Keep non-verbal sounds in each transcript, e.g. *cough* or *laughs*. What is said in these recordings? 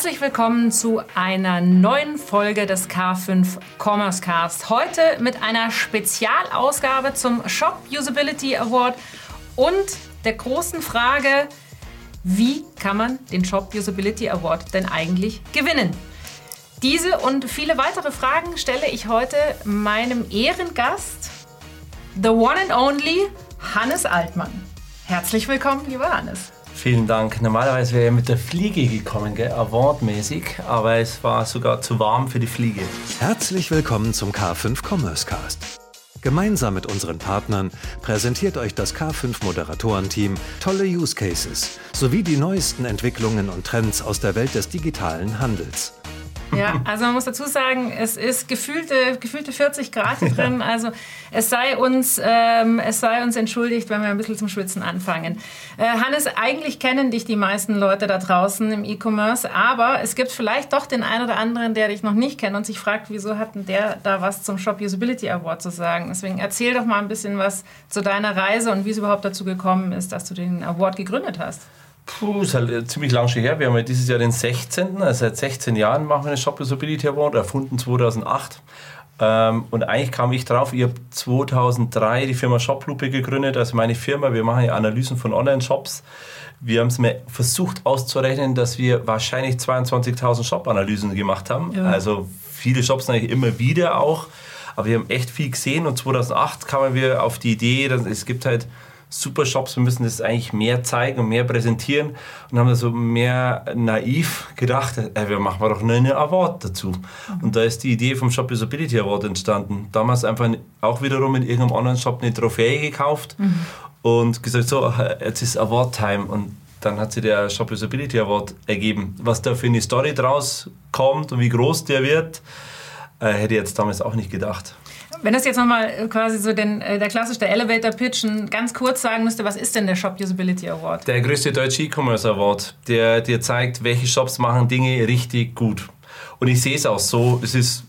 Herzlich willkommen zu einer neuen Folge des K5 Commerce Cast. Heute mit einer Spezialausgabe zum Shop Usability Award und der großen Frage, wie kann man den Shop Usability Award denn eigentlich gewinnen? Diese und viele weitere Fragen stelle ich heute meinem Ehrengast, the one and only Hannes Altmann. Herzlich willkommen, lieber Hannes. Vielen Dank. Normalerweise wäre ich mit der Fliege gekommen, gell? awardmäßig, aber es war sogar zu warm für die Fliege. Herzlich willkommen zum K5 Commerce Cast. Gemeinsam mit unseren Partnern präsentiert euch das K5 Moderatorenteam tolle Use Cases sowie die neuesten Entwicklungen und Trends aus der Welt des digitalen Handels. Ja, also man muss dazu sagen, es ist gefühlte, gefühlte 40 Grad hier drin. Also es sei, uns, ähm, es sei uns entschuldigt, wenn wir ein bisschen zum Schwitzen anfangen. Äh, Hannes, eigentlich kennen dich die meisten Leute da draußen im E-Commerce, aber es gibt vielleicht doch den einen oder anderen, der dich noch nicht kennt und sich fragt, wieso hat denn der da was zum Shop Usability Award zu sagen. Deswegen erzähl doch mal ein bisschen was zu deiner Reise und wie es überhaupt dazu gekommen ist, dass du den Award gegründet hast. Puh, ist halt ziemlich lang schon her. Wir haben ja dieses Jahr den 16. Also seit 16 Jahren machen wir den Shop Usability Award, erfunden 2008. Ähm, und eigentlich kam ich drauf, ich habe 2003 die Firma Shoplupe gegründet, also meine Firma. Wir machen ja Analysen von Online-Shops. Wir haben es mir versucht auszurechnen, dass wir wahrscheinlich 22.000 Shop-Analysen gemacht haben. Ja. Also viele Shops eigentlich immer wieder auch. Aber wir haben echt viel gesehen und 2008 kamen wir auf die Idee, dass es gibt halt super Shops, wir müssen das eigentlich mehr zeigen und mehr präsentieren und haben da so mehr naiv gedacht, ey, wir machen doch nur eine Award dazu. Mhm. Und da ist die Idee vom Shop Usability Award entstanden. Damals einfach auch wiederum in irgendeinem anderen Shop eine Trophäe gekauft mhm. und gesagt, so, jetzt ist Award Time und dann hat sich der Shop Usability Award ergeben. Was da für eine Story draus kommt und wie groß der wird, äh, hätte ich jetzt damals auch nicht gedacht. Wenn das jetzt nochmal äh, quasi so den, äh, der klassische Elevator Pitch ganz kurz sagen müsste, was ist denn der Shop Usability Award? Der größte deutsche E-Commerce Award, der dir zeigt, welche Shops machen Dinge richtig gut. Und ich sehe es auch so, es ist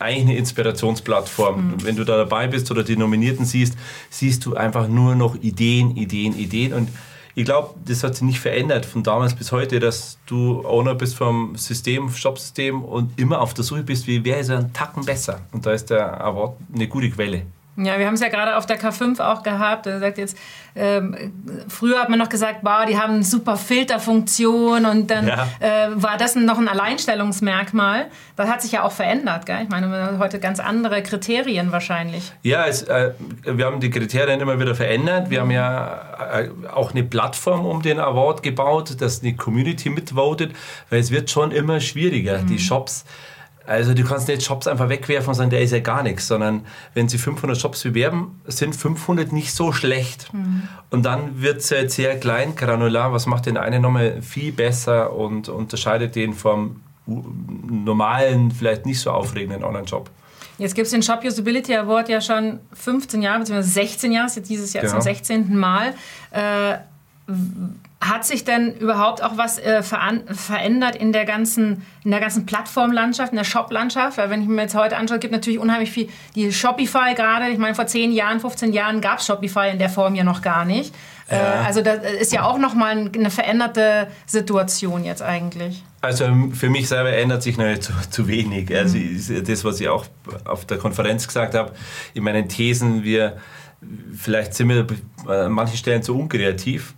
eigentlich eine Inspirationsplattform. Mhm. Wenn du da dabei bist oder die Nominierten siehst, siehst du einfach nur noch Ideen, Ideen, Ideen. Und ich glaube, das hat sich nicht verändert von damals bis heute, dass du Owner bist vom System, Shop-System und immer auf der Suche bist, wie wäre es ein Tacken besser. Und da ist der Award eine gute Quelle. Ja, wir haben es ja gerade auf der K5 auch gehabt. Er sagt jetzt, ähm, früher hat man noch gesagt, wow, die haben eine super Filterfunktion und dann ja. äh, war das noch ein Alleinstellungsmerkmal. Das hat sich ja auch verändert, gell? Ich meine, heute ganz andere Kriterien wahrscheinlich. Ja, es, äh, wir haben die Kriterien immer wieder verändert. Wir haben ja äh, auch eine Plattform um den Award gebaut, dass eine Community mitvotet, weil es wird schon immer schwieriger. Mhm. Die Shops also du kannst nicht Shops einfach wegwerfen und sagen, der ist ja gar nichts, sondern wenn sie 500 Shops bewerben, sind 500 nicht so schlecht. Mhm. Und dann wird es halt sehr klein, granular, was macht den einen nochmal viel besser und unterscheidet den vom normalen, vielleicht nicht so aufregenden Online-Shop. Jetzt gibt es den Shop Usability Award ja schon 15 Jahre, beziehungsweise 16 Jahre, ist jetzt dieses Jahr genau. zum 16. Mal. Äh, hat sich denn überhaupt auch was äh, verändert in der ganzen, in der ganzen Plattformlandschaft, in der Shop-Landschaft? Weil wenn ich mir jetzt heute anschaue, gibt natürlich unheimlich viel, die Shopify gerade, ich meine vor 10 Jahren, 15 Jahren gab es Shopify in der Form ja noch gar nicht. Äh, ja. Äh, also das ist ja auch nochmal eine veränderte Situation jetzt eigentlich. Also für mich selber ändert sich noch *laughs* zu, zu wenig. Also mhm. das, was ich auch auf der Konferenz gesagt habe, in meinen Thesen, wir vielleicht sind wir an manchen Stellen zu unkreativ.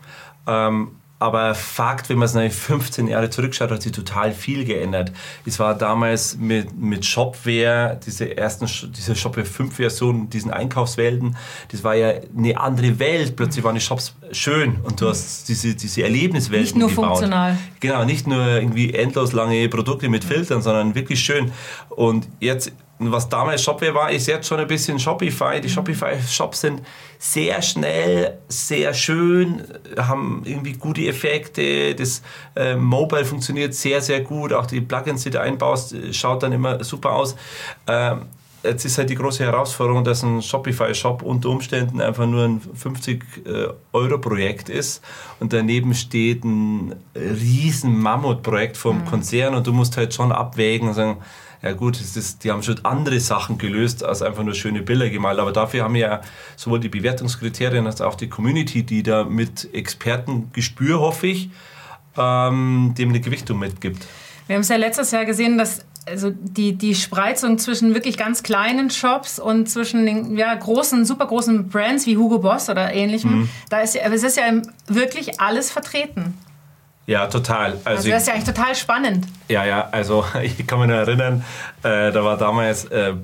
Ähm, aber Fakt, wenn man es 15 Jahre zurückschaut, hat sich total viel geändert. Es war damals mit, mit Shopware, diese ersten, diese Shopware 5 Version, diesen Einkaufswelten, das war ja eine andere Welt. Plötzlich waren die Shops schön und du hast diese, diese Erlebniswelten Nicht nur gebaut. funktional. Genau, nicht nur irgendwie endlos lange Produkte mit Filtern, sondern wirklich schön. Und jetzt was damals Shopware war, ist jetzt schon ein bisschen Shopify. Die mhm. Shopify-Shops sind sehr schnell, sehr schön, haben irgendwie gute Effekte. Das äh, Mobile funktioniert sehr, sehr gut. Auch die Plugins, die du einbaust, schaut dann immer super aus. Ähm, jetzt ist halt die große Herausforderung, dass ein Shopify-Shop unter Umständen einfach nur ein 50-Euro-Projekt äh, ist und daneben steht ein riesen Mammutprojekt vom mhm. Konzern und du musst halt schon abwägen und sagen, ja gut, ist, die haben schon andere Sachen gelöst, als einfach nur schöne Bilder gemalt. Aber dafür haben wir ja sowohl die Bewertungskriterien als auch die Community, die da mit Expertengespür, hoffe ich, ähm, dem eine Gewichtung mitgibt. Wir haben es ja letztes Jahr gesehen, dass also die, die Spreizung zwischen wirklich ganz kleinen Shops und zwischen den ja, großen, super großen Brands wie Hugo Boss oder ähnlichem, mhm. da ist ja, es ist ja wirklich alles vertreten. Ja, total. Also, also das ist ja eigentlich total spannend. Ja, ja, also *laughs* ich kann mich nur erinnern, äh, da war damals äh,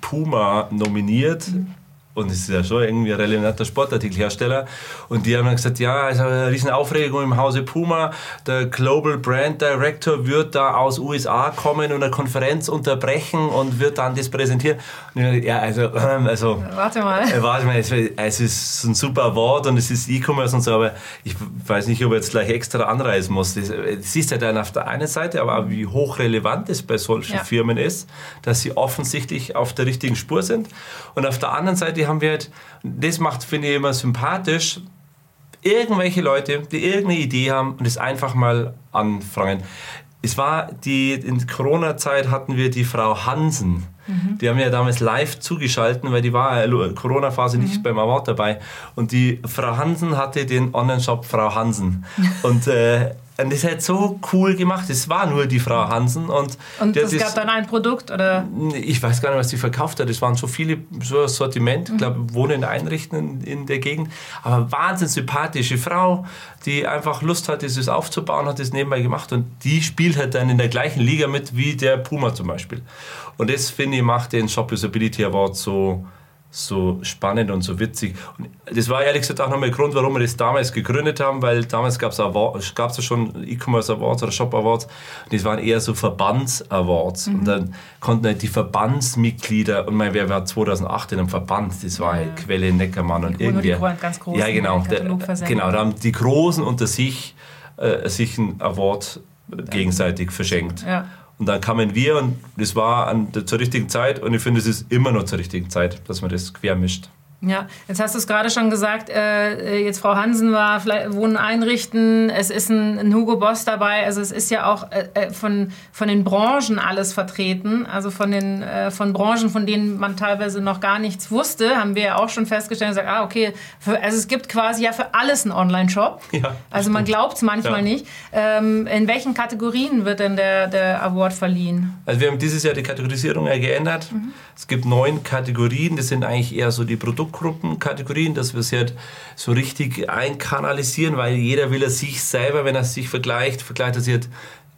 Puma nominiert. Mhm und es ist ja schon irgendwie ein relevanter Sportartikelhersteller. Und die haben dann gesagt, ja, es ist eine riesen Aufregung im Hause Puma. Der Global Brand Director wird da aus USA kommen und eine Konferenz unterbrechen und wird dann das präsentieren. Und ja, also, ähm, also warte mal. Äh, warte mal, es, es, ist ein super Wort und es ist E-Commerce und so, aber ich weiß nicht, ob ich jetzt gleich extra anreisen muss. Das, das ist ja dann auf der einen Seite, aber auch wie hochrelevant es bei solchen ja. Firmen ist, dass sie offensichtlich auf der richtigen Spur sind. Und auf der anderen Seite haben wir halt, das macht, finde ich, immer sympathisch, irgendwelche Leute, die irgendeine Idee haben und es einfach mal anfangen. Es war die, in Corona-Zeit hatten wir die Frau Hansen. Mhm. Die haben ja damals live zugeschaltet, weil die war Corona-Phase mhm. nicht beim Award dabei. Und die Frau Hansen hatte den Online-Shop Frau Hansen. und äh, und das hat so cool gemacht. Es war nur die Frau Hansen. Und, und es gab dann ein Produkt? oder? Ich weiß gar nicht, was sie verkauft hat. Es waren so viele, so ein Sortiment. Ich glaube, Wohnen einrichten in, in der Gegend. Aber wahnsinnig sympathische Frau, die einfach Lust hat, dieses aufzubauen, hat das nebenbei gemacht. Und die spielt halt dann in der gleichen Liga mit wie der Puma zum Beispiel. Und das, finde ich, macht den Shop Usability Award so so spannend und so witzig. Und das war ehrlich gesagt auch nochmal der Grund, warum wir das damals gegründet haben, weil damals gab es ja schon E-Commerce Awards oder Shop Awards und das waren eher so Verbands-Awards. Mhm. Und dann konnten halt die Verbandsmitglieder, und mein, wer war 2008 in einem Verband, das war halt ja. Quelle Neckermann und irgendwie. ganz großen ja, genau. Der, genau, da haben die Großen unter sich äh, sich einen Award gegenseitig verschenkt. Ja. Und dann kamen wir und das war an, zur richtigen Zeit und ich finde, es ist immer noch zur richtigen Zeit, dass man das quer mischt. Ja, jetzt hast du es gerade schon gesagt, äh, jetzt Frau Hansen war Wohnen einrichten, es ist ein, ein, Hugo Boss dabei, also es ist ja auch äh, äh, von, von den Branchen alles vertreten, also von den äh, von Branchen, von denen man teilweise noch gar nichts wusste, haben wir ja auch schon festgestellt und gesagt, ah okay, für, also es gibt quasi ja für alles einen Online-Shop, ja, also man glaubt es manchmal ja. nicht. Ähm, in welchen Kategorien wird denn der, der Award verliehen? Also wir haben dieses Jahr die Kategorisierung ja geändert. Mhm. Es gibt neun Kategorien, das sind eigentlich eher so die Produkte Produktgruppenkategorien, dass wir es halt so richtig einkanalisieren, weil jeder will er sich selber, wenn er sich vergleicht, vergleicht er sich halt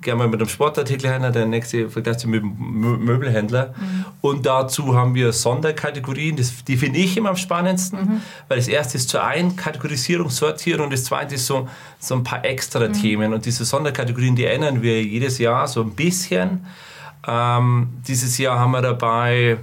gerne mal mit einem Sportartikelhändler, der nächste vergleicht sich mit einem Möbelhändler. Mhm. Und dazu haben wir Sonderkategorien, das, die finde ich immer am spannendsten, mhm. weil das erste ist zur Einkategorisierung, Sortieren und das zweite ist so, so ein paar extra mhm. Themen. Und diese Sonderkategorien, die ändern wir jedes Jahr so ein bisschen. Ähm, dieses Jahr haben wir dabei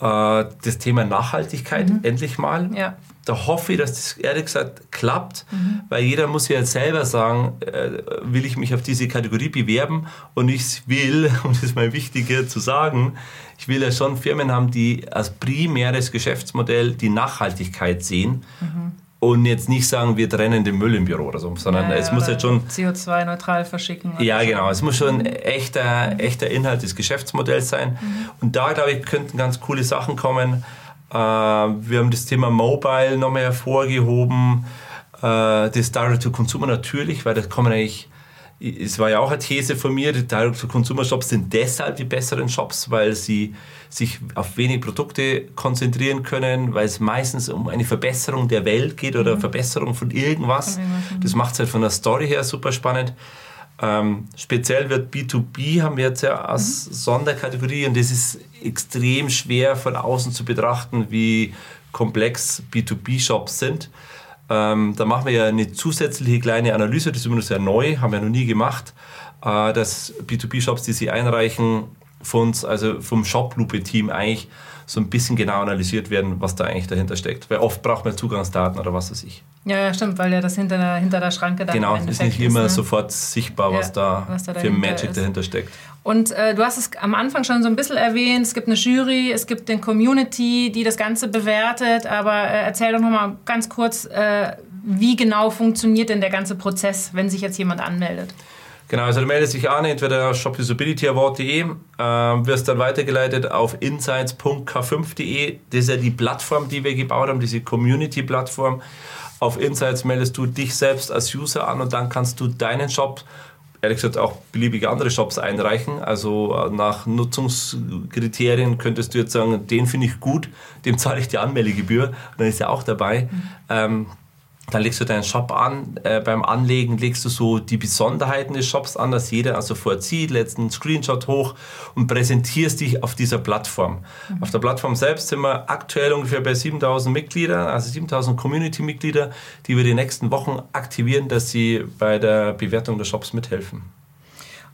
das Thema Nachhaltigkeit mhm. endlich mal. Ja. Da hoffe ich, dass das ehrlich gesagt klappt, mhm. weil jeder muss ja selber sagen, äh, will ich mich auf diese Kategorie bewerben und ich will, und *laughs* das ist mal wichtiger zu sagen, ich will ja schon Firmen haben, die als primäres Geschäftsmodell die Nachhaltigkeit sehen. Mhm und jetzt nicht sagen, wir trennen den Müll im Büro oder so, sondern ja, es muss jetzt schon CO2-neutral verschicken. Ja, genau. Es muss schon ein echter, echter Inhalt des Geschäftsmodells sein. Mhm. Und da, glaube ich, könnten ganz coole Sachen kommen. Äh, wir haben das Thema Mobile nochmal hervorgehoben. Äh, das Direct-to-Consumer natürlich, weil das kommen eigentlich es war ja auch eine These von mir, die Direct-to-Consumer-Shops sind deshalb die besseren Shops, weil sie sich auf wenig Produkte konzentrieren können, weil es meistens um eine Verbesserung der Welt geht oder mhm. Verbesserung von irgendwas. Das macht es halt von der Story her super spannend. Ähm, speziell wird B2B haben wir jetzt ja als mhm. Sonderkategorie und das ist extrem schwer von außen zu betrachten, wie komplex B2B-Shops sind. Ähm, da machen wir ja eine zusätzliche kleine Analyse, das ist immer noch sehr neu, haben wir noch nie gemacht, äh, dass B2B-Shops, die sie einreichen, von uns, also vom Shop-Lupe-Team eigentlich so ein bisschen genau analysiert werden, was da eigentlich dahinter steckt. Weil oft braucht man Zugangsdaten oder was weiß ich. Ja, ja, stimmt, weil ja das hinter der, hinter der Schranke da Genau, ist nicht immer ne? sofort sichtbar, was, ja, da, was da für Magic ist. dahinter steckt. Und äh, du hast es am Anfang schon so ein bisschen erwähnt, es gibt eine Jury, es gibt eine Community, die das Ganze bewertet, aber äh, erzähl doch nochmal ganz kurz, äh, wie genau funktioniert denn der ganze Prozess, wenn sich jetzt jemand anmeldet? Genau, also du meldest dich an, entweder shopusabilityaward.de, äh, wirst dann weitergeleitet auf insights.k5.de. Das ist ja die Plattform, die wir gebaut haben, diese Community-Plattform. Auf Insights meldest du dich selbst als User an und dann kannst du deinen Shop ehrlich gesagt auch beliebige andere Shops einreichen. Also äh, nach Nutzungskriterien könntest du jetzt sagen, den finde ich gut, dem zahle ich die Anmeldegebühr, dann ist er auch dabei. Mhm. Ähm, dann legst du deinen Shop an. Äh, beim Anlegen legst du so die Besonderheiten des Shops an, dass jeder also vorzieht, lädst einen Screenshot hoch und präsentierst dich auf dieser Plattform. Mhm. Auf der Plattform selbst sind wir aktuell ungefähr bei 7000 Mitgliedern, also 7000 Community-Mitglieder, die wir die nächsten Wochen aktivieren, dass sie bei der Bewertung des Shops mithelfen.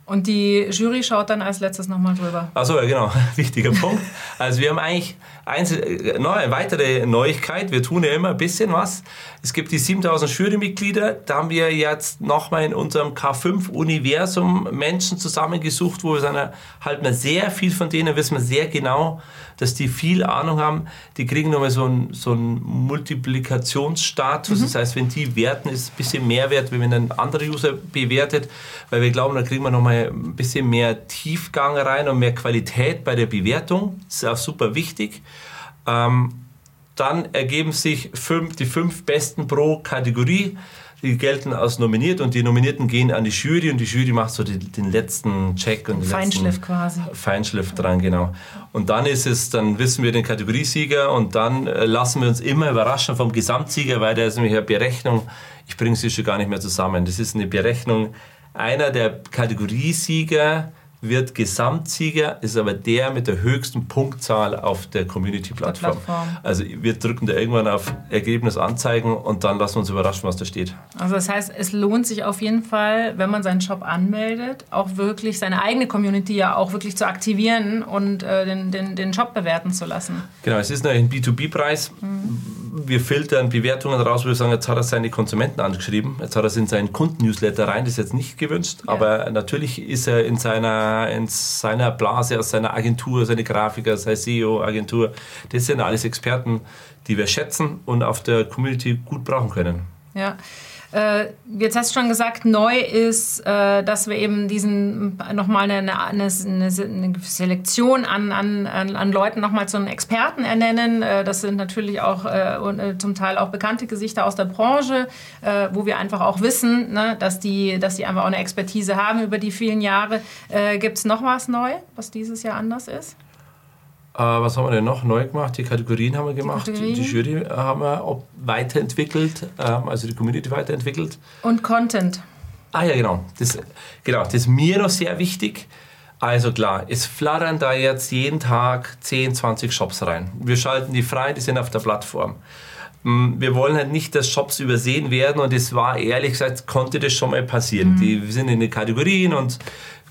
Und die Jury schaut dann als letztes nochmal drüber. Achso, ja genau, *laughs* wichtiger Punkt. Also wir haben eigentlich eins, noch eine weitere Neuigkeit, wir tun ja immer ein bisschen was. Es gibt die 7000 Jurymitglieder, da haben wir jetzt nochmal in unserem K5-Universum Menschen zusammengesucht, wo wir sagen, halt mal sehr viel von denen, wissen wir sehr genau, dass die viel Ahnung haben. Die kriegen nochmal so einen, so einen Multiplikationsstatus, mhm. das heißt, wenn die werten, ist es ein bisschen mehr wert, wenn ein anderer User bewertet, weil wir glauben, da kriegen wir nochmal ein bisschen mehr Tiefgang rein und mehr Qualität bei der Bewertung. Das ist auch super wichtig. Ähm, dann ergeben sich fünf, die fünf besten pro Kategorie. Die gelten als nominiert und die Nominierten gehen an die Jury und die Jury macht so die, den letzten Check und den Feinschliff quasi. Feinschliff dran, genau. Und dann ist es, dann wissen wir den Kategoriesieger und dann äh, lassen wir uns immer überraschen vom Gesamtsieger, weil der ist nämlich eine Berechnung. Ich bringe sie schon gar nicht mehr zusammen. Das ist eine Berechnung. Einer der Kategoriesieger wird Gesamtsieger, ist aber der mit der höchsten Punktzahl auf der Community-Plattform. Also wir drücken da irgendwann auf Ergebnis anzeigen und dann lassen wir uns überraschen, was da steht. Also das heißt, es lohnt sich auf jeden Fall, wenn man seinen Shop anmeldet, auch wirklich seine eigene Community ja auch wirklich zu aktivieren und äh, den, den, den Shop bewerten zu lassen. Genau, es ist ein B2B-Preis. Mhm. Wir filtern Bewertungen raus, wo wir sagen, jetzt hat er seine Konsumenten angeschrieben, jetzt hat er es in seinen Kunden-Newsletter rein, das ist jetzt nicht gewünscht, ja. aber natürlich ist er in seiner in seiner Blase, aus seiner Agentur, seine Grafiker, seine SEO-Agentur. Das sind alles Experten, die wir schätzen und auf der Community gut brauchen können. Ja. Äh, jetzt hast du schon gesagt, neu ist, äh, dass wir eben diesen nochmal eine, eine, eine, eine Selektion an, an, an Leuten nochmal zu einem Experten ernennen. Äh, das sind natürlich auch äh, zum Teil auch bekannte Gesichter aus der Branche, äh, wo wir einfach auch wissen, ne, dass, die, dass die einfach auch eine Expertise haben über die vielen Jahre. Äh, Gibt es noch was neu, was dieses Jahr anders ist? Äh, was haben wir denn noch neu gemacht? Die Kategorien haben wir gemacht, die, die Jury haben wir weiterentwickelt, ähm, also die Community weiterentwickelt. Und Content. Ah ja, genau. Das, genau, das ist mir noch sehr wichtig. Also klar, es flattern da jetzt jeden Tag 10, 20 Shops rein. Wir schalten die frei, die sind auf der Plattform. Mm, wir wollen halt nicht, dass Shops übersehen werden und es war ehrlich gesagt, konnte das schon mal passieren. Mhm. Die sind in den Kategorien und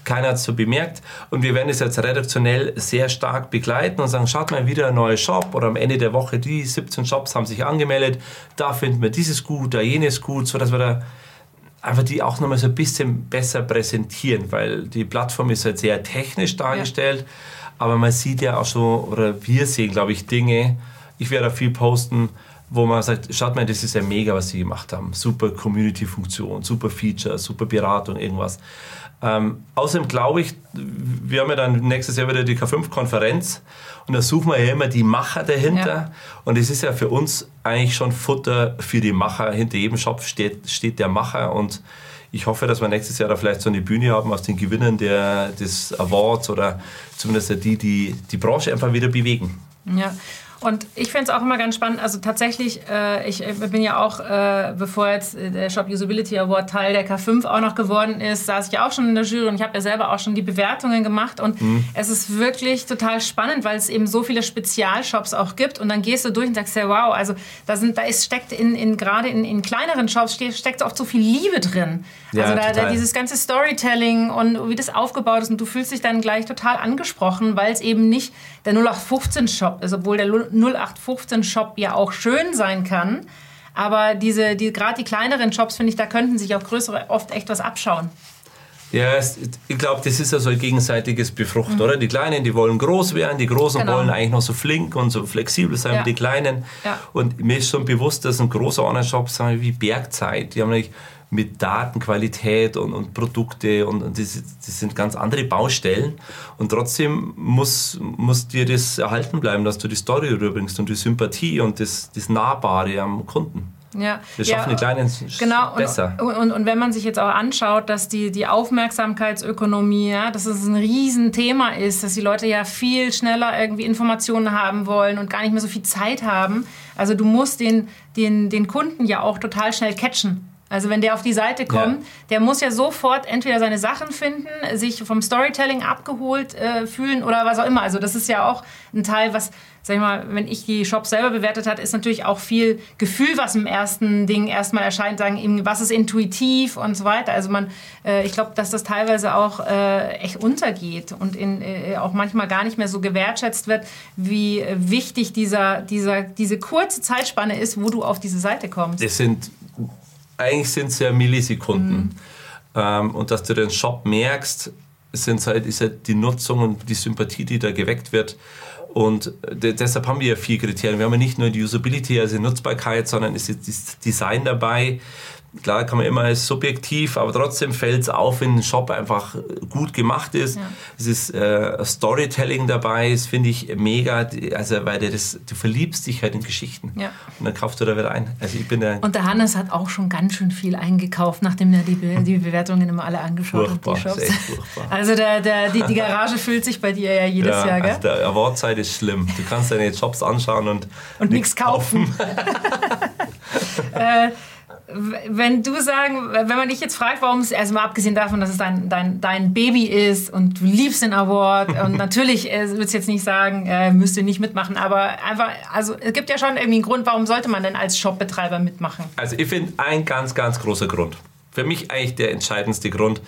keiner hat es so bemerkt. Und wir werden es jetzt redaktionell sehr stark begleiten und sagen, schaut mal wieder ein neuer Shop oder am Ende der Woche, die 17 Shops haben sich angemeldet, da finden wir dieses gut, da jenes gut, sodass wir da einfach die auch nochmal so ein bisschen besser präsentieren, weil die Plattform ist halt sehr technisch dargestellt, ja. aber man sieht ja auch so, oder wir sehen, glaube ich, Dinge, ich werde da viel posten, wo man sagt, schaut mal, das ist ja mega, was sie gemacht haben. Super Community-Funktion, super Feature, super Beratung, irgendwas. Ähm, außerdem glaube ich, wir haben ja dann nächstes Jahr wieder die K5-Konferenz und da suchen wir ja immer die Macher dahinter. Ja. Und es ist ja für uns eigentlich schon Futter für die Macher. Hinter jedem Shop steht, steht der Macher und ich hoffe, dass wir nächstes Jahr da vielleicht so eine Bühne haben aus den Gewinnern der, des Awards oder zumindest die, die die Branche einfach wieder bewegen. Ja, und ich finde es auch immer ganz spannend. Also tatsächlich, äh, ich bin ja auch, äh, bevor jetzt der Shop Usability Award Teil der K5 auch noch geworden ist, saß ich ja auch schon in der Jury und ich habe ja selber auch schon die Bewertungen gemacht. Und mhm. es ist wirklich total spannend, weil es eben so viele Spezialshops auch gibt. Und dann gehst du durch und sagst ja, wow, also da, sind, da ist, steckt in, in gerade in, in kleineren Shops steckt oft so viel Liebe drin. Ja, also da, da, dieses ganze Storytelling und wie das aufgebaut ist und du fühlst dich dann gleich total angesprochen, weil es eben nicht der 0815 Shop ist, obwohl der 0815 Shop ja auch schön sein kann. Aber diese, die, gerade die kleineren Shops, finde ich, da könnten sich auch größere oft echt was abschauen. Ja, ich glaube, das ist ja so ein gegenseitiges Befruchten, mhm. oder? Die Kleinen, die wollen groß werden, die Großen genau. wollen eigentlich noch so flink und so flexibel sein ja. wie die Kleinen. Ja. Und mir ist schon bewusst, dass ein großer Online-Shop, sagen wir, wie Bergzeit, die haben nämlich mit Datenqualität und, und Produkte und, und das, das, sind ganz andere Baustellen. Und trotzdem muss, muss dir das erhalten bleiben, dass du die Story rüberbringst und die Sympathie und das, das Nahbare am Kunden. Ja. Wir schaffen ja, die Kleinen genau. besser. Und, und, und, wenn man sich jetzt auch anschaut, dass die, die Aufmerksamkeitsökonomie, ja, dass es ein Riesenthema ist, dass die Leute ja viel schneller irgendwie Informationen haben wollen und gar nicht mehr so viel Zeit haben. Also du musst den, den, den Kunden ja auch total schnell catchen. Also wenn der auf die Seite kommt, ja. der muss ja sofort entweder seine Sachen finden, sich vom Storytelling abgeholt äh, fühlen oder was auch immer. Also das ist ja auch ein Teil, was, sag ich mal, wenn ich die Shops selber bewertet hat, ist natürlich auch viel Gefühl, was im ersten Ding erstmal erscheint, sagen, was ist intuitiv und so weiter. Also man, äh, ich glaube, dass das teilweise auch äh, echt untergeht und in, äh, auch manchmal gar nicht mehr so gewertschätzt wird, wie wichtig dieser, dieser, diese kurze Zeitspanne ist, wo du auf diese Seite kommst. Das sind eigentlich sind es ja Millisekunden. Mhm. Ähm, und dass du den Shop merkst, sind halt, ist halt die Nutzung und die Sympathie, die da geweckt wird. Und deshalb haben wir ja vier Kriterien. Wir haben ja nicht nur die Usability, also die Nutzbarkeit, sondern ist das Design dabei, Klar kann man immer als subjektiv, aber trotzdem fällt es auf, wenn ein Shop einfach gut gemacht ist. Ja. Es ist äh, Storytelling dabei, das finde ich mega, also weil das, du verliebst dich halt in Geschichten ja. und dann kaufst du da wieder ein. Also ich bin der und der Hannes hat auch schon ganz schön viel eingekauft, nachdem er die, die Bewertungen immer alle angeschaut furchtbar, hat. Die Shops. furchtbar. Also der, der, die, die Garage füllt sich bei dir ja jedes ja, Jahr, gell? Also der Awardzeit ist schlimm. Du kannst deine Shops anschauen und, und nichts kaufen. kaufen. *laughs* äh, wenn du sagen, wenn man dich jetzt fragt, warum es, also mal abgesehen davon, dass es dein, dein, dein Baby ist und du liebst den Award *laughs* und natürlich äh, würdest jetzt nicht sagen, äh, müsst ihr nicht mitmachen, aber einfach, also es gibt ja schon irgendwie einen Grund, warum sollte man denn als Shopbetreiber mitmachen? Also ich finde ein ganz, ganz großer Grund, für mich eigentlich der entscheidendste Grund,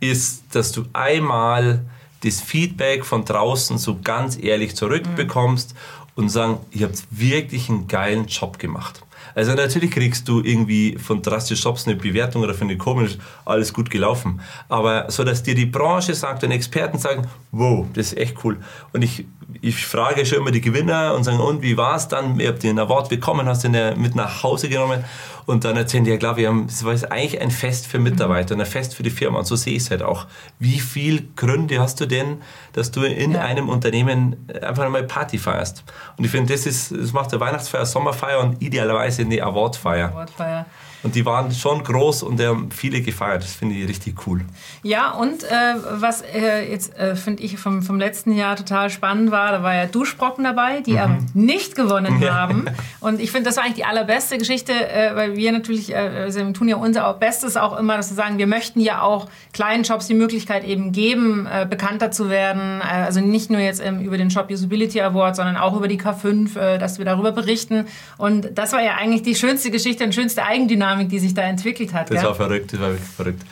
ist, dass du einmal das Feedback von draußen so ganz ehrlich zurückbekommst mhm. und sagen, ihr habt wirklich einen geilen Job gemacht. Also natürlich kriegst du irgendwie von Drastisch Shops eine Bewertung oder von den komisch, alles gut gelaufen. Aber so, dass dir die Branche sagt und Experten sagen, wow, das ist echt cool. Und ich, ich frage schon immer die Gewinner und sagen, und wie war es dann? Ihr habt den Award bekommen, hast den mit nach Hause genommen. Und dann erzählen die ja klar, wir haben, es war eigentlich ein Fest für Mitarbeiter und ein Fest für die Firma. Und so sehe ich es halt auch. Wie viele Gründe hast du denn, dass du in ja. einem Unternehmen einfach einmal Party feierst? Und ich finde, das ist, das macht der Weihnachtsfeier, Sommerfeier und idealerweise eine Awardfeier. Awardfeier. Und die waren schon groß und haben viele gefeiert. Das finde ich richtig cool. Ja, und äh, was äh, jetzt äh, finde ich vom, vom letzten Jahr total spannend war, da war ja Duschbrocken dabei, die mhm. aber nicht gewonnen haben. *laughs* Und ich finde, das war eigentlich die allerbeste Geschichte, äh, weil wir natürlich, äh, also wir tun ja unser Bestes auch immer, dass wir sagen, wir möchten ja auch kleinen Shops die Möglichkeit eben geben, äh, bekannter zu werden. also nicht nur jetzt ähm, über den Shop Usability Award, sondern auch über die K5, dass wir darüber berichten. Und das war ja eigentlich die schönste Geschichte und schönste Eigendynamik Dynamik, die sich da entwickelt hat. Das gell? war verrückt, das war wirklich verrückt.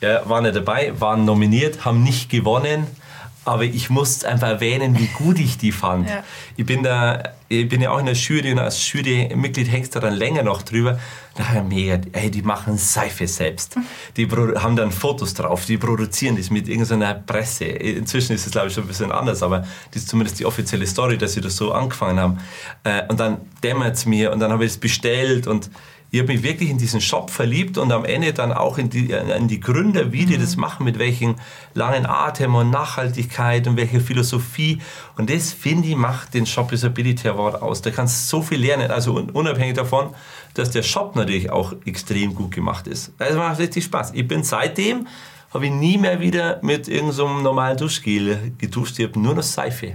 Ja, waren ja dabei, waren nominiert, haben nicht gewonnen, aber ich muss einfach erwähnen, wie gut ich die fand. Ja. Ich, bin da, ich bin ja auch in der Jury und als Jurymitglied hängst du dann länger noch drüber. Da mega, ey, die machen Seife selbst. Die haben dann Fotos drauf, die produzieren das mit irgendeiner Presse. Inzwischen ist es, glaube ich, schon ein bisschen anders, aber das ist zumindest die offizielle Story, dass sie das so angefangen haben. Äh, und dann dämmert es mir und dann habe ich es bestellt und ich habe mich wirklich in diesen Shop verliebt und am Ende dann auch in die, in die Gründer, wie die das mhm. machen, mit welchen langen Atem und Nachhaltigkeit und welche Philosophie. Und das, finde ich, macht den Shop Usability Award aus. Da kannst du so viel lernen. Also unabhängig davon, dass der Shop natürlich auch extrem gut gemacht ist. Also macht richtig Spaß. Ich bin seitdem, habe ich nie mehr wieder mit irgendeinem so normalen Duschgel geduscht. Ich habe nur noch Seife.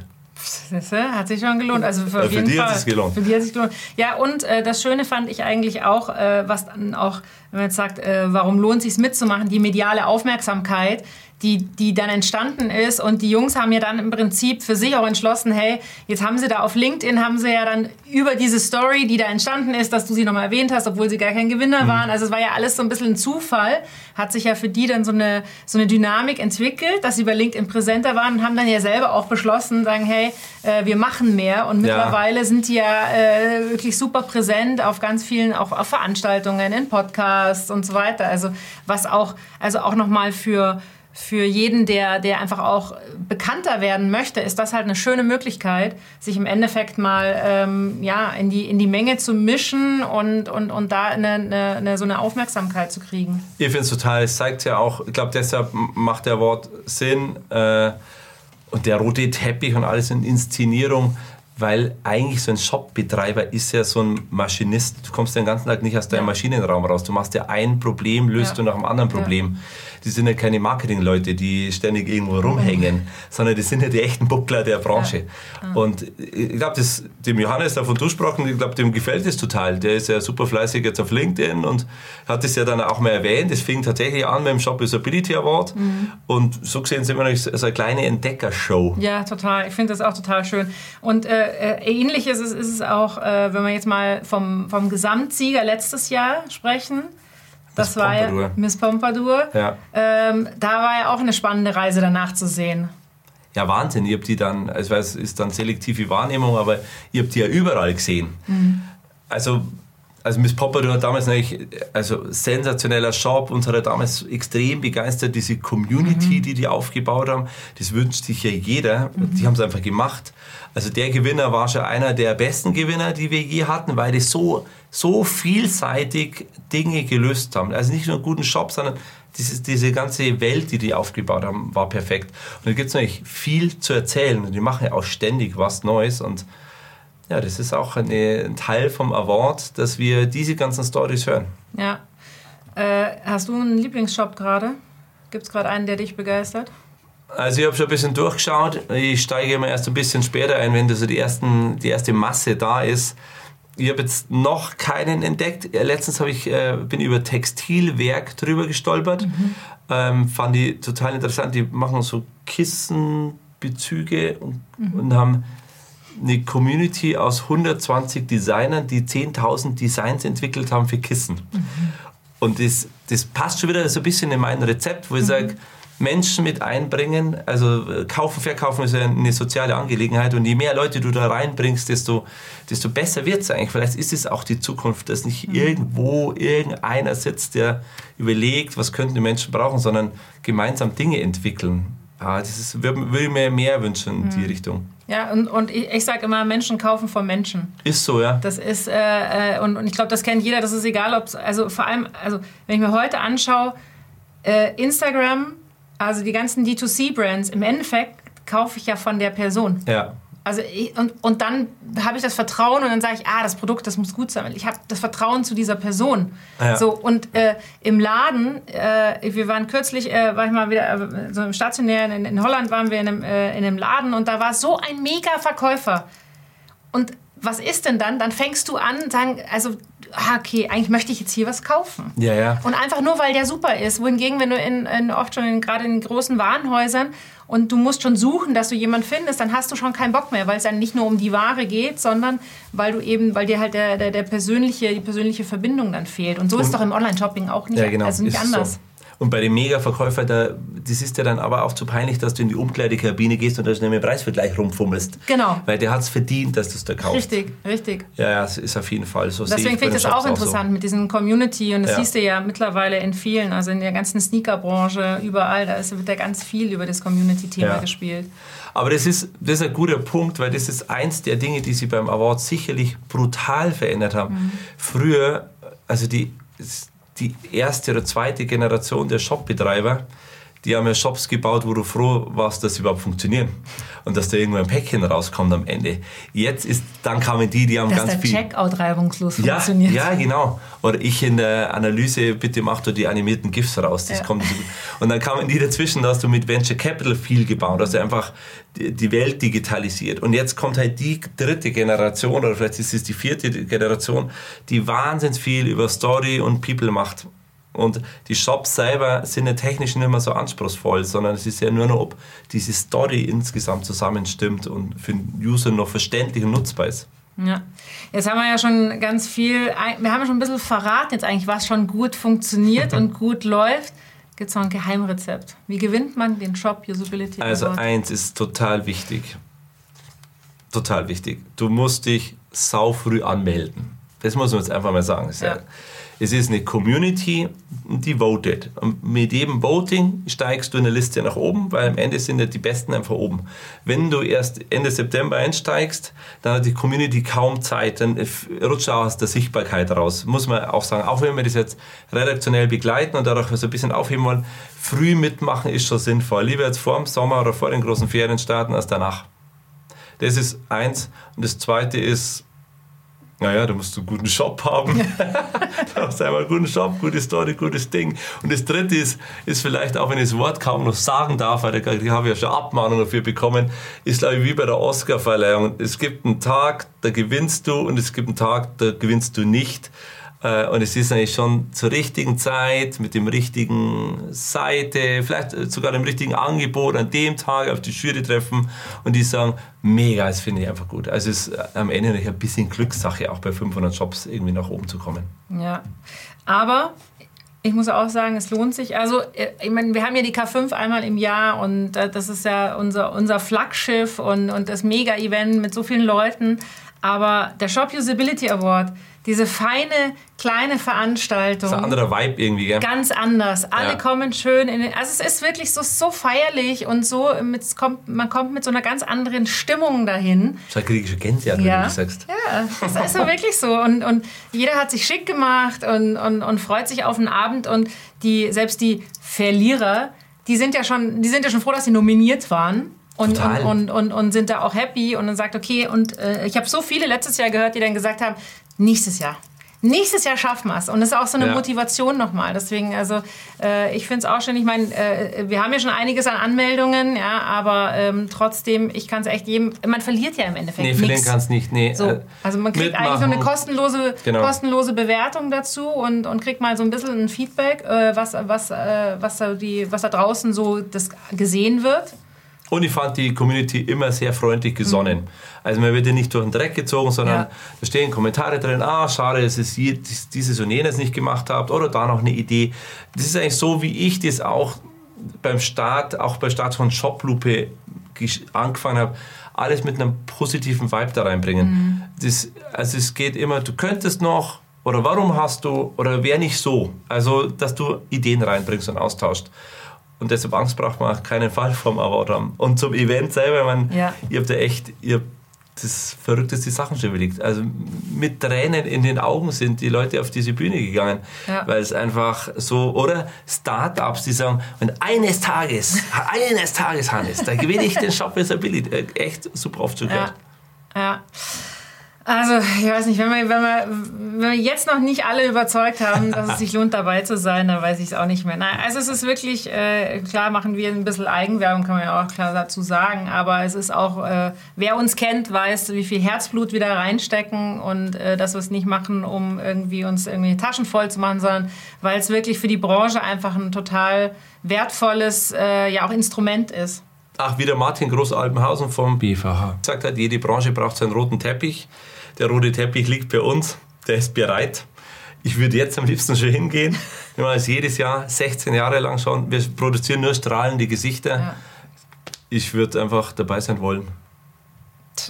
Hat sich schon gelohnt. Also für, ja, für die Fall. hat es gelohnt. Für die hat es gelohnt. Ja, und äh, das Schöne fand ich eigentlich auch, äh, was dann auch, wenn man jetzt sagt, äh, warum lohnt es sich mitzumachen, die mediale Aufmerksamkeit die, die dann entstanden ist. Und die Jungs haben ja dann im Prinzip für sich auch entschlossen, hey, jetzt haben sie da auf LinkedIn, haben sie ja dann über diese Story, die da entstanden ist, dass du sie nochmal erwähnt hast, obwohl sie gar kein Gewinner mhm. waren. Also es war ja alles so ein bisschen ein Zufall, hat sich ja für die dann so eine, so eine Dynamik entwickelt, dass sie bei LinkedIn präsenter waren und haben dann ja selber auch beschlossen, sagen, hey, äh, wir machen mehr. Und mittlerweile ja. sind die ja äh, wirklich super präsent auf ganz vielen, auch auf Veranstaltungen, in Podcasts und so weiter. Also was auch, also auch nochmal für für jeden, der, der einfach auch bekannter werden möchte, ist das halt eine schöne Möglichkeit, sich im Endeffekt mal ähm, ja, in, die, in die Menge zu mischen und, und, und da eine, eine, eine so eine Aufmerksamkeit zu kriegen. Ich finde es total, es zeigt ja auch, ich glaube, deshalb macht der Wort Sinn äh, und der rote Teppich und alles in Inszenierung weil eigentlich so ein Shopbetreiber ist ja so ein Maschinist. Du kommst den ganzen Tag nicht aus deinem ja. Maschinenraum raus. Du machst ja ein Problem, löst ja. du nach dem anderen Problem. Ja. Die sind ja keine Marketingleute, die ständig irgendwo rumhängen, mhm. sondern die sind ja die echten Buckler der Branche. Mhm. Und ich glaube, dem Johannes davon gesprochen, ich glaube, dem gefällt es total. Der ist ja super fleißig jetzt auf LinkedIn und hat es ja dann auch mal erwähnt. Es fing tatsächlich an mit dem Shop Usability Award. Mhm. Und so gesehen sind wir noch so eine kleine Entdeckershow. Ja, total. Ich finde das auch total schön. Und äh, äh, ähnlich ist es, ist es auch, äh, wenn wir jetzt mal vom, vom Gesamtsieger letztes Jahr sprechen. Das Miss war Pompadour. ja Miss Pompadour. Ja. Ähm, da war ja auch eine spannende Reise danach zu sehen. Ja, Wahnsinn. Ihr habt die dann, also es ist dann selektive Wahrnehmung, aber ihr habt die ja überall gesehen. Mhm. Also also Miss Pompadour hat damals natürlich, also sensationeller Shop, uns hat er damals extrem begeistert, diese Community, mhm. die die aufgebaut haben. Das wünscht sich ja jeder. Mhm. Die haben es einfach gemacht. Also der Gewinner war schon einer der besten Gewinner, die wir je hatten, weil die so, so vielseitig Dinge gelöst haben. Also nicht nur einen guten Shop, sondern dieses, diese ganze Welt, die die aufgebaut haben, war perfekt. Und da gibt es natürlich viel zu erzählen und die machen ja auch ständig was Neues und ja, das ist auch eine, ein Teil vom Award, dass wir diese ganzen Stories hören. Ja. Äh, hast du einen Lieblingsshop gerade? Gibt es gerade einen, der dich begeistert? Also ich habe schon ein bisschen durchgeschaut. Ich steige immer erst ein bisschen später ein, wenn so die, ersten, die erste Masse da ist. Ich habe jetzt noch keinen entdeckt. Letztens ich, äh, bin ich über Textilwerk drüber gestolpert. Mhm. Ähm, fand ich total interessant. Die machen so Kissenbezüge und, mhm. und haben eine Community aus 120 Designern, die 10.000 Designs entwickelt haben für Kissen. Mhm. Und das, das passt schon wieder so ein bisschen in mein Rezept, wo ich mhm. sage, Menschen mit einbringen, also äh, kaufen, verkaufen ist ja eine soziale Angelegenheit und je mehr Leute du da reinbringst, desto, desto besser wird es eigentlich. Vielleicht ist es auch die Zukunft, dass nicht mhm. irgendwo irgendeiner sitzt, der überlegt, was könnten die Menschen brauchen, sondern gemeinsam Dinge entwickeln. Ah, das ist, würde mir mehr wünschen in die mhm. Richtung. Ja, und, und ich, ich sage immer, Menschen kaufen von Menschen. Ist so, ja. Das ist, äh, äh und, und ich glaube, das kennt jeder, das ist egal, ob also vor allem, also wenn ich mir heute anschaue, äh, Instagram, also die ganzen D2C-Brands, im Endeffekt kaufe ich ja von der Person. Ja. Also ich, und, und dann habe ich das Vertrauen und dann sage ich, ah, das Produkt, das muss gut sein. Ich habe das Vertrauen zu dieser Person. Ja. So und äh, im Laden, äh, wir waren kürzlich, äh, war ich mal wieder äh, so im stationär in, in, Holland waren wir in einem, äh, in einem Laden und da war so ein mega Verkäufer. Und was ist denn dann? Dann fängst du an, sagen, also okay, eigentlich möchte ich jetzt hier was kaufen. Ja, ja. Und einfach nur, weil der super ist. Wohingegen, wenn du in, in oft schon in, gerade in großen Warenhäusern und du musst schon suchen, dass du jemanden findest, dann hast du schon keinen Bock mehr, weil es dann nicht nur um die Ware geht, sondern weil du eben, weil dir halt der, der, der persönliche, die persönliche Verbindung dann fehlt. Und so ist es doch im Online-Shopping auch nicht, ja, genau, also nicht anders. So. Und bei dem Mega-Verkäufer, da, das ist ja dann aber auch zu peinlich, dass du in die Umkleidekabine gehst und da schnell mit dem Preisvergleich rumfummelst. Genau. Weil der hat es verdient, dass du es da kaufst. Richtig, richtig. Ja, ja, es ist auf jeden Fall so. Deswegen finde ich das auch interessant so. mit diesen Community und das ja. siehst du ja mittlerweile in vielen, also in der ganzen Sneaker-Branche, überall, da ist, wird ja ganz viel über das Community-Thema ja. gespielt. Aber das ist, das ist ein guter Punkt, weil das ist eins der Dinge, die sie beim Award sicherlich brutal verändert haben. Mhm. Früher, also die die erste oder zweite Generation der Shopbetreiber, die haben ja Shops gebaut, wo du froh warst, dass sie überhaupt funktionieren und dass da irgendwo ein Päckchen rauskommt am Ende. Jetzt ist, dann kamen die, die haben dass ganz der viel. Checkout reibungslos ja, funktioniert. Ja, genau. Oder ich in der Analyse, bitte mach du die animierten GIFs raus, das ja. kommt. Und dann kamen die dazwischen, da hast du mit Venture Capital viel gebaut, hast du einfach die Welt digitalisiert. Und jetzt kommt halt die dritte Generation, oder vielleicht ist es die vierte Generation, die wahnsinnig viel über Story und People macht. Und die Shops selber sind ja technisch nicht mehr so anspruchsvoll, sondern es ist ja nur noch, ob diese Story insgesamt zusammenstimmt und für den User noch verständlich und nutzbar ist. Ja, jetzt haben wir ja schon ganz viel, wir haben ja schon ein bisschen verraten jetzt eigentlich, was schon gut funktioniert *laughs* und gut läuft. Gibt es noch ein Geheimrezept? Wie gewinnt man den Shop Usability Also eins ist total wichtig. Total wichtig. Du musst dich sau früh anmelden. Das muss man jetzt einfach mal sagen. Ja. Es ist eine Community, die votet. Und mit jedem Voting steigst du in der Liste nach oben, weil am Ende sind ja die Besten einfach oben. Wenn du erst Ende September einsteigst, dann hat die Community kaum Zeit, dann rutscht auch aus der Sichtbarkeit raus. Muss man auch sagen, auch wenn wir das jetzt redaktionell begleiten und dadurch so ein bisschen aufheben wollen, früh mitmachen ist schon sinnvoll. Lieber jetzt vor dem Sommer oder vor den großen Ferien starten als danach. Das ist eins. Und das zweite ist, naja, da musst du einen guten Shop haben. *laughs* da hast du einmal einen guten Shop, gute Story, gutes Ding. Und das dritte ist, ist vielleicht auch, wenn ich das Wort kaum noch sagen darf, weil ich habe ja schon Abmahnungen dafür bekommen, ist glaube ich wie bei der Oscar-Verleihung. Es gibt einen Tag, da gewinnst du und es gibt einen Tag, da gewinnst du nicht. Äh, und es ist eigentlich schon zur richtigen Zeit, mit dem richtigen Seite, vielleicht sogar dem richtigen Angebot an dem Tag auf die Jury treffen und die sagen, mega, das finde ich einfach gut. Also es ist am Ende ein bisschen Glückssache, auch bei 500 Jobs irgendwie nach oben zu kommen. Ja, aber ich muss auch sagen, es lohnt sich. Also, äh, ich meine, wir haben ja die K5 einmal im Jahr und äh, das ist ja unser, unser Flaggschiff und, und das Mega-Event mit so vielen Leuten. Aber der Shop Usability Award, diese feine kleine Veranstaltung. Das ist ein anderer Vibe irgendwie, gell? Ganz anders. Alle ja. kommen schön in den, also es ist wirklich so, so feierlich und so, mit, kommt, man kommt mit so einer ganz anderen Stimmung dahin. Das ist griechische Gänsehaut, ja. wenn du sagst. Ja, das ist ja wirklich so. Und, und jeder hat sich schick gemacht und, und, und freut sich auf den Abend und die, selbst die Verlierer, die sind ja schon, die sind ja schon froh, dass sie nominiert waren. Und, und, und, und, und, sind da auch happy und dann sagt, okay, und äh, ich habe so viele letztes Jahr gehört, die dann gesagt haben, nächstes Jahr. Nächstes Jahr schaffen wir es. Und das ist auch so eine ja. Motivation nochmal. Deswegen, also äh, ich finde es auch schön. Ich meine, äh, wir haben ja schon einiges an Anmeldungen, ja, aber ähm, trotzdem, ich kann es echt jedem. Man verliert ja im Endeffekt. Nee, verlieren kann es nicht. Nee. So, äh, also man kriegt mitmachen. eigentlich so eine kostenlose, genau. kostenlose Bewertung dazu und, und kriegt mal so ein bisschen ein Feedback, äh, was, was, äh, was, da die, was da draußen so das gesehen wird. Und ich fand die Community immer sehr freundlich gesonnen. Mhm. Also man wird ja nicht durch den Dreck gezogen, sondern ja. da stehen Kommentare drin, ah, schade, dass ihr dieses und jenes nicht gemacht habt oder da noch eine Idee. Das ist eigentlich so, wie ich das auch beim Start, auch bei Start von Shoplupe angefangen habe, alles mit einem positiven Vibe da reinbringen. Mhm. Das, also es geht immer, du könntest noch oder warum hast du oder wer nicht so. Also, dass du Ideen reinbringst und austauschst. Und deshalb Angst braucht man auf keinen Fall vom Award haben. Und zum Event selber, man, ja. ihr habt ja echt, ihr das Verrückteste Sachen schon überlegt. Also mit Tränen in den Augen sind die Leute auf diese Bühne gegangen, ja. weil es einfach so, oder Startups, die sagen, und eines Tages, eines Tages, Hannes, da gewinne ich den Shop Visibility. Äh, echt super oft schon gehört. Ja. ja. Also, ich weiß nicht, wenn wir, wenn, wir, wenn wir jetzt noch nicht alle überzeugt haben, dass es sich lohnt, dabei zu sein, dann weiß ich es auch nicht mehr. Nein, also es ist wirklich, äh, klar machen wir ein bisschen Eigenwerbung, kann man ja auch klar dazu sagen, aber es ist auch, äh, wer uns kennt, weiß, wie viel Herzblut wir da reinstecken und äh, dass wir es nicht machen, um irgendwie uns irgendwie Taschen voll zu machen, sondern weil es wirklich für die Branche einfach ein total wertvolles, äh, ja auch Instrument ist. Ach, wieder Martin Groß-Albenhausen vom BVH. Sagt hat, jede Branche braucht seinen roten Teppich. Der rote Teppich liegt bei uns, der ist bereit. Ich würde jetzt am liebsten schon hingehen. Wir machen es jedes Jahr, 16 Jahre lang schon. Wir produzieren nur strahlende Gesichter. Ja. Ich würde einfach dabei sein wollen.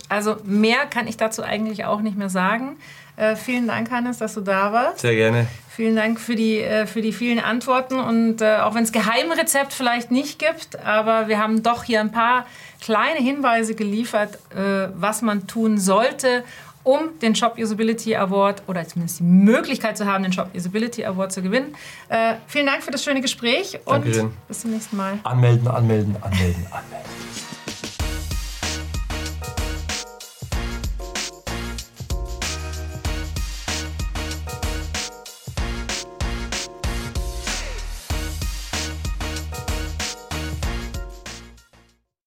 Also mehr kann ich dazu eigentlich auch nicht mehr sagen. Äh, vielen Dank, Hannes, dass du da warst. Sehr gerne. Vielen Dank für die, äh, für die vielen Antworten. Und äh, auch wenn es Geheimrezept vielleicht nicht gibt, aber wir haben doch hier ein paar kleine Hinweise geliefert, äh, was man tun sollte, um den Shop Usability Award oder zumindest die Möglichkeit zu haben, den Shop Usability Award zu gewinnen. Äh, vielen Dank für das schöne Gespräch und Dankeschön. bis zum nächsten Mal. Anmelden, anmelden, anmelden, anmelden.